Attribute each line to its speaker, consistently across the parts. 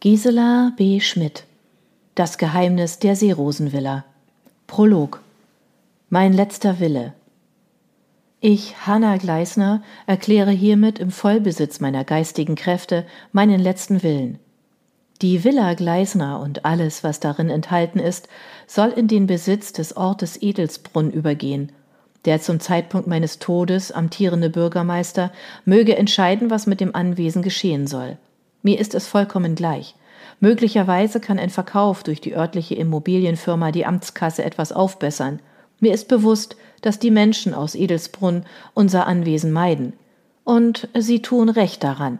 Speaker 1: Gisela B. Schmidt Das Geheimnis der Seerosenvilla Prolog Mein letzter Wille Ich, Hanna Gleisner, erkläre hiermit im Vollbesitz meiner geistigen Kräfte meinen letzten Willen. Die Villa Gleisner und alles, was darin enthalten ist, soll in den Besitz des Ortes Edelsbrunn übergehen. Der zum Zeitpunkt meines Todes amtierende Bürgermeister möge entscheiden, was mit dem Anwesen geschehen soll. Mir ist es vollkommen gleich. Möglicherweise kann ein Verkauf durch die örtliche Immobilienfirma die Amtskasse etwas aufbessern. Mir ist bewusst, dass die Menschen aus Edelsbrunn unser Anwesen meiden. Und sie tun recht daran.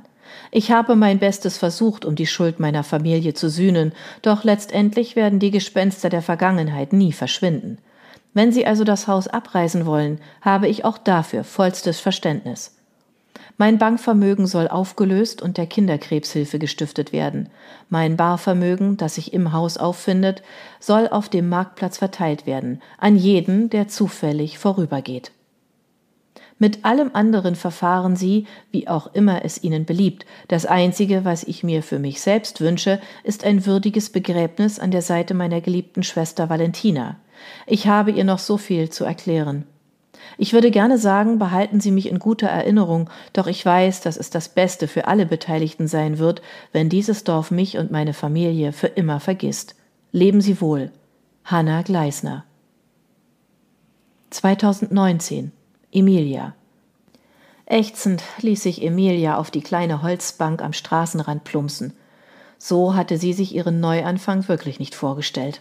Speaker 1: Ich habe mein Bestes versucht, um die Schuld meiner Familie zu sühnen, doch letztendlich werden die Gespenster der Vergangenheit nie verschwinden. Wenn Sie also das Haus abreißen wollen, habe ich auch dafür vollstes Verständnis. Mein Bankvermögen soll aufgelöst und der Kinderkrebshilfe gestiftet werden. Mein Barvermögen, das sich im Haus auffindet, soll auf dem Marktplatz verteilt werden, an jeden, der zufällig vorübergeht. Mit allem anderen verfahren Sie, wie auch immer es Ihnen beliebt. Das Einzige, was ich mir für mich selbst wünsche, ist ein würdiges Begräbnis an der Seite meiner geliebten Schwester Valentina. Ich habe ihr noch so viel zu erklären. Ich würde gerne sagen, behalten Sie mich in guter Erinnerung, doch ich weiß, dass es das Beste für alle Beteiligten sein wird, wenn dieses Dorf mich und meine Familie für immer vergisst. Leben Sie wohl. Hanna Gleisner 2019 Emilia Ächzend ließ sich Emilia auf die kleine Holzbank am Straßenrand plumpsen. So hatte sie sich ihren Neuanfang wirklich nicht vorgestellt.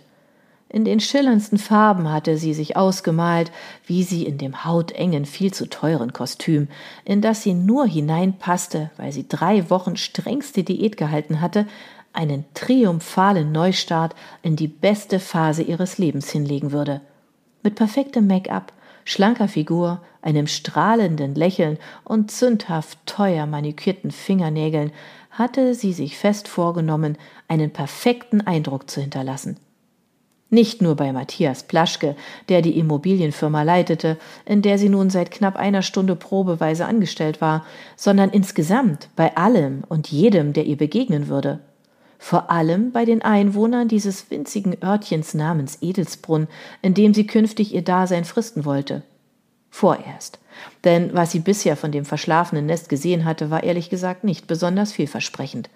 Speaker 1: In den schillerndsten Farben hatte sie sich ausgemalt, wie sie in dem hautengen, viel zu teuren Kostüm, in das sie nur hineinpasste, weil sie drei Wochen strengste Diät gehalten hatte, einen triumphalen Neustart in die beste Phase ihres Lebens hinlegen würde. Mit perfektem Make-up, schlanker Figur, einem strahlenden Lächeln und zündhaft teuer manikürten Fingernägeln hatte sie sich fest vorgenommen, einen perfekten Eindruck zu hinterlassen. Nicht nur bei Matthias Plaschke, der die Immobilienfirma leitete, in der sie nun seit knapp einer Stunde probeweise angestellt war, sondern insgesamt bei allem und jedem, der ihr begegnen würde. Vor allem bei den Einwohnern dieses winzigen Örtchens namens Edelsbrunn, in dem sie künftig ihr Dasein fristen wollte. Vorerst. Denn was sie bisher von dem verschlafenen Nest gesehen hatte, war ehrlich gesagt nicht besonders vielversprechend.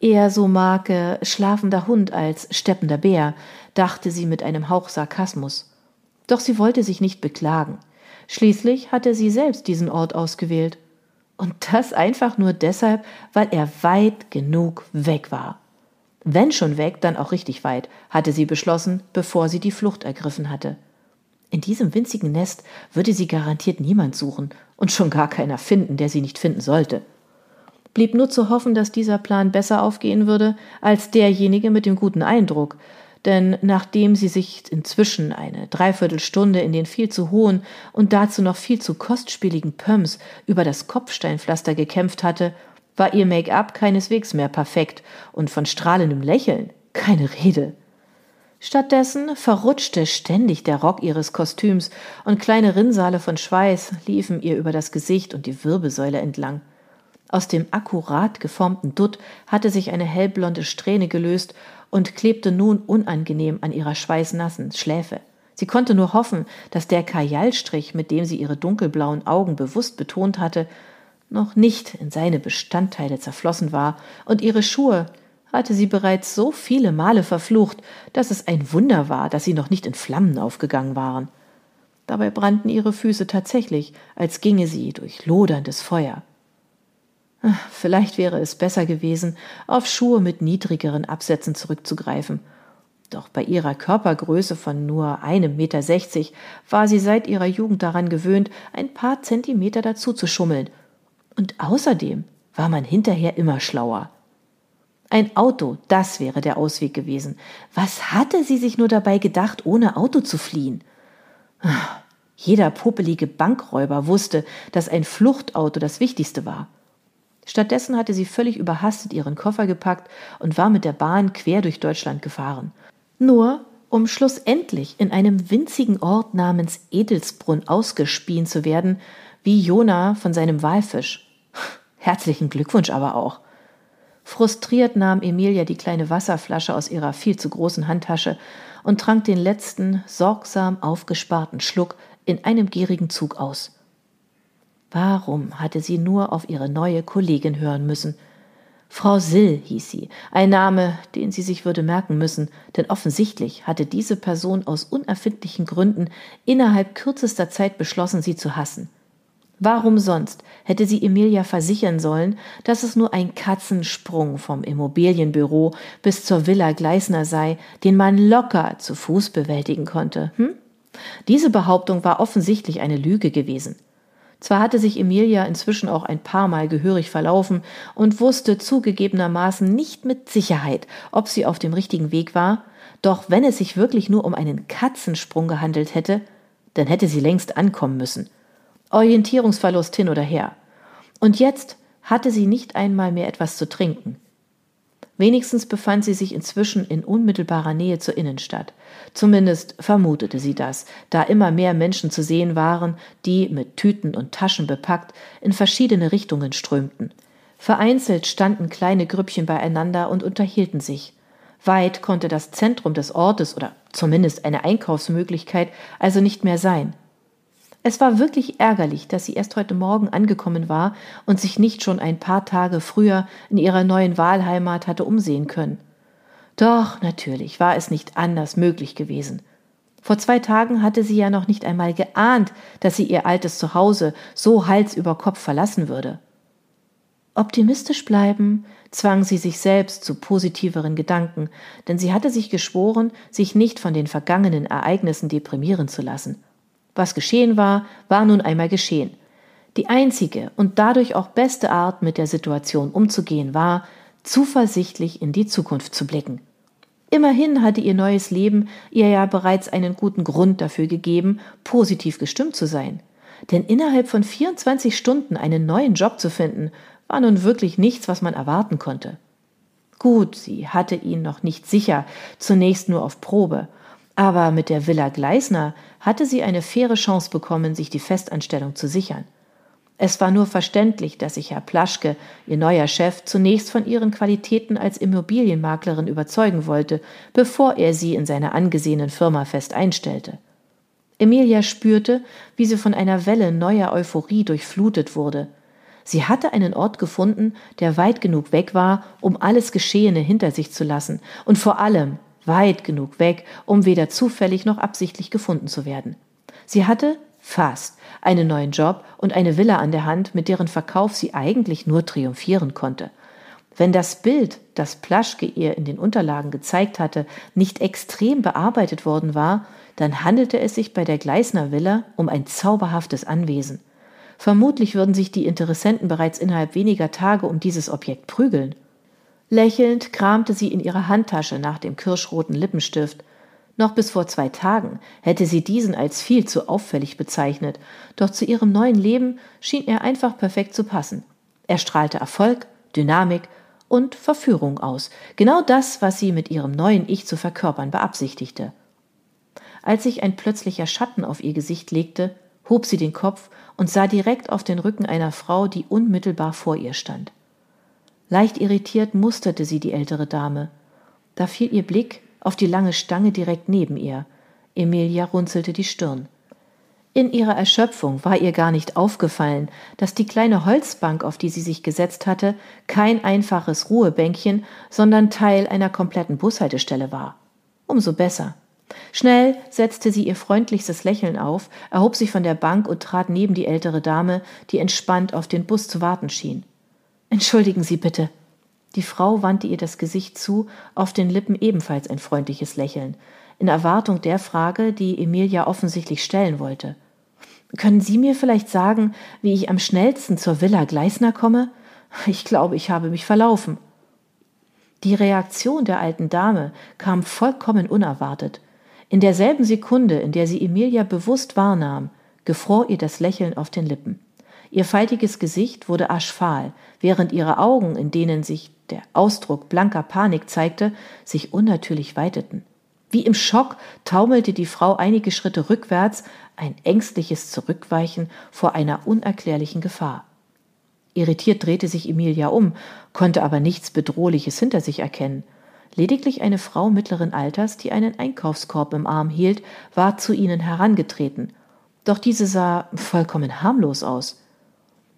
Speaker 1: Eher so Marke schlafender Hund als steppender Bär, dachte sie mit einem Hauch Sarkasmus. Doch sie wollte sich nicht beklagen. Schließlich hatte sie selbst diesen Ort ausgewählt. Und das einfach nur deshalb, weil er weit genug weg war. Wenn schon weg, dann auch richtig weit, hatte sie beschlossen, bevor sie die Flucht ergriffen hatte. In diesem winzigen Nest würde sie garantiert niemand suchen und schon gar keiner finden, der sie nicht finden sollte blieb nur zu hoffen, dass dieser Plan besser aufgehen würde als derjenige mit dem guten Eindruck, denn nachdem sie sich inzwischen eine Dreiviertelstunde in den viel zu hohen und dazu noch viel zu kostspieligen Pumps über das Kopfsteinpflaster gekämpft hatte, war ihr Make-up keineswegs mehr perfekt und von strahlendem Lächeln keine Rede. Stattdessen verrutschte ständig der Rock ihres Kostüms und kleine Rinnsale von Schweiß liefen ihr über das Gesicht und die Wirbelsäule entlang. Aus dem akkurat geformten Dutt hatte sich eine hellblonde Strähne gelöst und klebte nun unangenehm an ihrer schweißnassen Schläfe. Sie konnte nur hoffen, dass der Kajalstrich, mit dem sie ihre dunkelblauen Augen bewusst betont hatte, noch nicht in seine Bestandteile zerflossen war, und ihre Schuhe hatte sie bereits so viele Male verflucht, dass es ein Wunder war, dass sie noch nicht in Flammen aufgegangen waren. Dabei brannten ihre Füße tatsächlich, als ginge sie durch loderndes Feuer. Vielleicht wäre es besser gewesen, auf Schuhe mit niedrigeren Absätzen zurückzugreifen. Doch bei ihrer Körpergröße von nur einem Meter sechzig war sie seit ihrer Jugend daran gewöhnt, ein paar Zentimeter dazu zu schummeln. Und außerdem war man hinterher immer schlauer. Ein Auto, das wäre der Ausweg gewesen. Was hatte sie sich nur dabei gedacht, ohne Auto zu fliehen? Jeder popelige Bankräuber wusste, dass ein Fluchtauto das Wichtigste war. Stattdessen hatte sie völlig überhastet ihren Koffer gepackt und war mit der Bahn quer durch Deutschland gefahren. Nur um schlussendlich in einem winzigen Ort namens Edelsbrunn ausgespien zu werden, wie Jona von seinem Walfisch. Herzlichen Glückwunsch aber auch. Frustriert nahm Emilia die kleine Wasserflasche aus ihrer viel zu großen Handtasche und trank den letzten, sorgsam aufgesparten Schluck in einem gierigen Zug aus. Warum hatte sie nur auf ihre neue Kollegin hören müssen? Frau Sill hieß sie, ein Name, den sie sich würde merken müssen, denn offensichtlich hatte diese Person aus unerfindlichen Gründen innerhalb kürzester Zeit beschlossen, sie zu hassen. Warum sonst hätte sie Emilia versichern sollen, dass es nur ein Katzensprung vom Immobilienbüro bis zur Villa Gleisner sei, den man locker zu Fuß bewältigen konnte? Hm? Diese Behauptung war offensichtlich eine Lüge gewesen. Zwar hatte sich Emilia inzwischen auch ein paar Mal gehörig verlaufen und wusste zugegebenermaßen nicht mit Sicherheit, ob sie auf dem richtigen Weg war, doch wenn es sich wirklich nur um einen Katzensprung gehandelt hätte, dann hätte sie längst ankommen müssen – Orientierungsverlust hin oder her. Und jetzt hatte sie nicht einmal mehr etwas zu trinken. Wenigstens befand sie sich inzwischen in unmittelbarer Nähe zur Innenstadt. Zumindest vermutete sie das, da immer mehr Menschen zu sehen waren, die, mit Tüten und Taschen bepackt, in verschiedene Richtungen strömten. Vereinzelt standen kleine Grüppchen beieinander und unterhielten sich. Weit konnte das Zentrum des Ortes oder zumindest eine Einkaufsmöglichkeit also nicht mehr sein. Es war wirklich ärgerlich, dass sie erst heute Morgen angekommen war und sich nicht schon ein paar Tage früher in ihrer neuen Wahlheimat hatte umsehen können. Doch natürlich war es nicht anders möglich gewesen. Vor zwei Tagen hatte sie ja noch nicht einmal geahnt, dass sie ihr altes Zuhause so Hals über Kopf verlassen würde. Optimistisch bleiben zwang sie sich selbst zu positiveren Gedanken, denn sie hatte sich geschworen, sich nicht von den vergangenen Ereignissen deprimieren zu lassen. Was geschehen war, war nun einmal geschehen. Die einzige und dadurch auch beste Art, mit der Situation umzugehen, war, zuversichtlich in die Zukunft zu blicken. Immerhin hatte ihr neues Leben ihr ja bereits einen guten Grund dafür gegeben, positiv gestimmt zu sein. Denn innerhalb von 24 Stunden einen neuen Job zu finden, war nun wirklich nichts, was man erwarten konnte. Gut, sie hatte ihn noch nicht sicher, zunächst nur auf Probe, aber mit der Villa Gleisner hatte sie eine faire Chance bekommen, sich die Festanstellung zu sichern. Es war nur verständlich, dass sich Herr Plaschke, ihr neuer Chef, zunächst von ihren Qualitäten als Immobilienmaklerin überzeugen wollte, bevor er sie in seiner angesehenen Firma fest einstellte. Emilia spürte, wie sie von einer Welle neuer Euphorie durchflutet wurde. Sie hatte einen Ort gefunden, der weit genug weg war, um alles Geschehene hinter sich zu lassen und vor allem weit genug weg, um weder zufällig noch absichtlich gefunden zu werden. Sie hatte fast einen neuen Job und eine Villa an der Hand, mit deren Verkauf sie eigentlich nur triumphieren konnte. Wenn das Bild, das Plaschke ihr in den Unterlagen gezeigt hatte, nicht extrem bearbeitet worden war, dann handelte es sich bei der Gleisner Villa um ein zauberhaftes Anwesen. Vermutlich würden sich die Interessenten bereits innerhalb weniger Tage um dieses Objekt prügeln. Lächelnd kramte sie in ihrer Handtasche nach dem kirschroten Lippenstift. Noch bis vor zwei Tagen hätte sie diesen als viel zu auffällig bezeichnet, doch zu ihrem neuen Leben schien er einfach perfekt zu passen. Er strahlte Erfolg, Dynamik und Verführung aus, genau das, was sie mit ihrem neuen Ich zu verkörpern beabsichtigte. Als sich ein plötzlicher Schatten auf ihr Gesicht legte, hob sie den Kopf und sah direkt auf den Rücken einer Frau, die unmittelbar vor ihr stand. Leicht irritiert musterte sie die ältere Dame. Da fiel ihr Blick auf die lange Stange direkt neben ihr. Emilia runzelte die Stirn. In ihrer Erschöpfung war ihr gar nicht aufgefallen, dass die kleine Holzbank, auf die sie sich gesetzt hatte, kein einfaches Ruhebänkchen, sondern Teil einer kompletten Bushaltestelle war. Umso besser. Schnell setzte sie ihr freundlichstes Lächeln auf, erhob sich von der Bank und trat neben die ältere Dame, die entspannt auf den Bus zu warten schien. Entschuldigen Sie bitte. Die Frau wandte ihr das Gesicht zu, auf den Lippen ebenfalls ein freundliches Lächeln, in Erwartung der Frage, die Emilia offensichtlich stellen wollte. Können Sie mir vielleicht sagen, wie ich am schnellsten zur Villa Gleisner komme? Ich glaube, ich habe mich verlaufen. Die Reaktion der alten Dame kam vollkommen unerwartet. In derselben Sekunde, in der sie Emilia bewusst wahrnahm, gefror ihr das Lächeln auf den Lippen. Ihr faltiges Gesicht wurde aschfahl, während ihre Augen, in denen sich der Ausdruck blanker Panik zeigte, sich unnatürlich weiteten. Wie im Schock taumelte die Frau einige Schritte rückwärts, ein ängstliches Zurückweichen vor einer unerklärlichen Gefahr. Irritiert drehte sich Emilia um, konnte aber nichts Bedrohliches hinter sich erkennen. Lediglich eine Frau mittleren Alters, die einen Einkaufskorb im Arm hielt, war zu ihnen herangetreten. Doch diese sah vollkommen harmlos aus.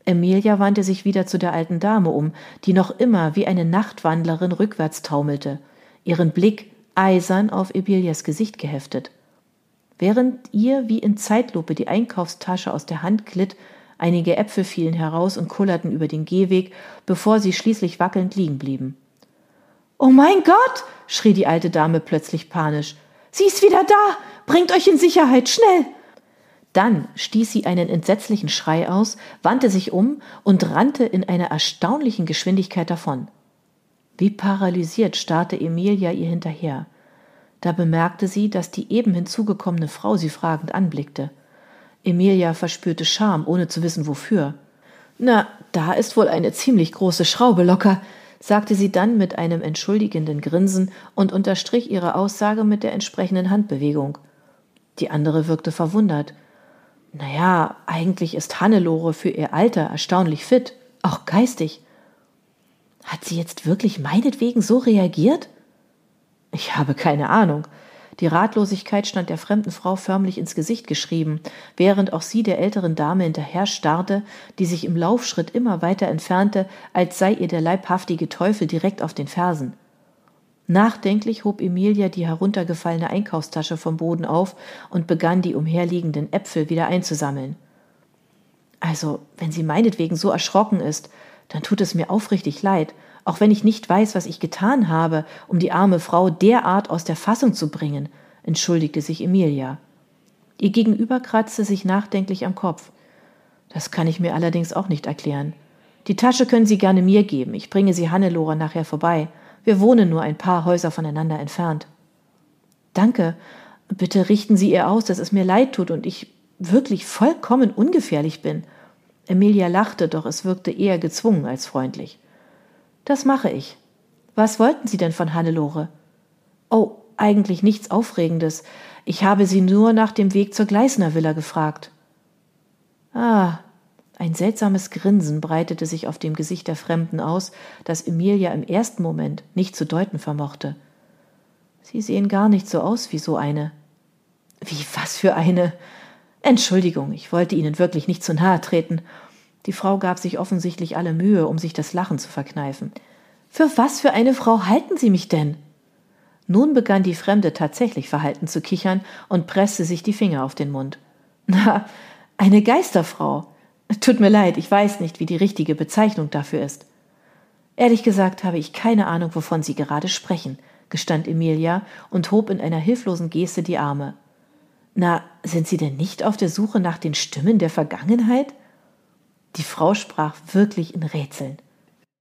Speaker 1: Emilia wandte sich wieder zu der alten Dame um, die noch immer wie eine Nachtwandlerin rückwärts taumelte, ihren Blick eisern auf Emilias Gesicht geheftet. Während ihr wie in Zeitlupe die Einkaufstasche aus der Hand glitt, einige Äpfel fielen heraus und kullerten über den Gehweg, bevor sie schließlich wackelnd liegen blieben. Oh mein Gott! schrie die alte Dame plötzlich panisch. Sie ist wieder da! Bringt euch in Sicherheit, schnell! Dann stieß sie einen entsetzlichen Schrei aus, wandte sich um und rannte in einer erstaunlichen Geschwindigkeit davon. Wie paralysiert starrte Emilia ihr hinterher. Da bemerkte sie, dass die eben hinzugekommene Frau sie fragend anblickte. Emilia verspürte Scham, ohne zu wissen wofür. Na, da ist wohl eine ziemlich große Schraube locker, sagte sie dann mit einem entschuldigenden Grinsen und unterstrich ihre Aussage mit der entsprechenden Handbewegung. Die andere wirkte verwundert. Naja, eigentlich ist Hannelore für ihr Alter erstaunlich fit, auch geistig. Hat sie jetzt wirklich meinetwegen so reagiert? Ich habe keine Ahnung. Die Ratlosigkeit stand der fremden Frau förmlich ins Gesicht geschrieben, während auch sie der älteren Dame hinterher starrte, die sich im Laufschritt immer weiter entfernte, als sei ihr der leibhaftige Teufel direkt auf den Fersen. Nachdenklich hob Emilia die heruntergefallene Einkaufstasche vom Boden auf und begann die umherliegenden Äpfel wieder einzusammeln. Also, wenn sie meinetwegen so erschrocken ist, dann tut es mir aufrichtig leid, auch wenn ich nicht weiß, was ich getan habe, um die arme Frau derart aus der Fassung zu bringen, entschuldigte sich Emilia. Ihr Gegenüber kratzte sich nachdenklich am Kopf. Das kann ich mir allerdings auch nicht erklären. Die Tasche können Sie gerne mir geben. Ich bringe Sie Hannelore nachher vorbei. Wir wohnen nur ein paar Häuser voneinander entfernt. Danke. Bitte richten Sie ihr aus, dass es mir leid tut und ich wirklich vollkommen ungefährlich bin. Emilia lachte, doch es wirkte eher gezwungen als freundlich. Das mache ich. Was wollten Sie denn von Hannelore? Oh, eigentlich nichts Aufregendes. Ich habe sie nur nach dem Weg zur Gleisner Villa gefragt. Ah, ein seltsames Grinsen breitete sich auf dem Gesicht der Fremden aus, das Emilia im ersten Moment nicht zu deuten vermochte. Sie sehen gar nicht so aus wie so eine. Wie was für eine? Entschuldigung, ich wollte Ihnen wirklich nicht zu nahe treten. Die Frau gab sich offensichtlich alle Mühe, um sich das Lachen zu verkneifen. Für was für eine Frau halten Sie mich denn? Nun begann die Fremde tatsächlich verhalten zu kichern und presste sich die Finger auf den Mund. Na, eine Geisterfrau. Tut mir leid, ich weiß nicht, wie die richtige Bezeichnung dafür ist. Ehrlich gesagt habe ich keine Ahnung, wovon Sie gerade sprechen, gestand Emilia und hob in einer hilflosen Geste die Arme. Na, sind Sie denn nicht auf der Suche nach den Stimmen der Vergangenheit? Die Frau sprach wirklich in Rätseln.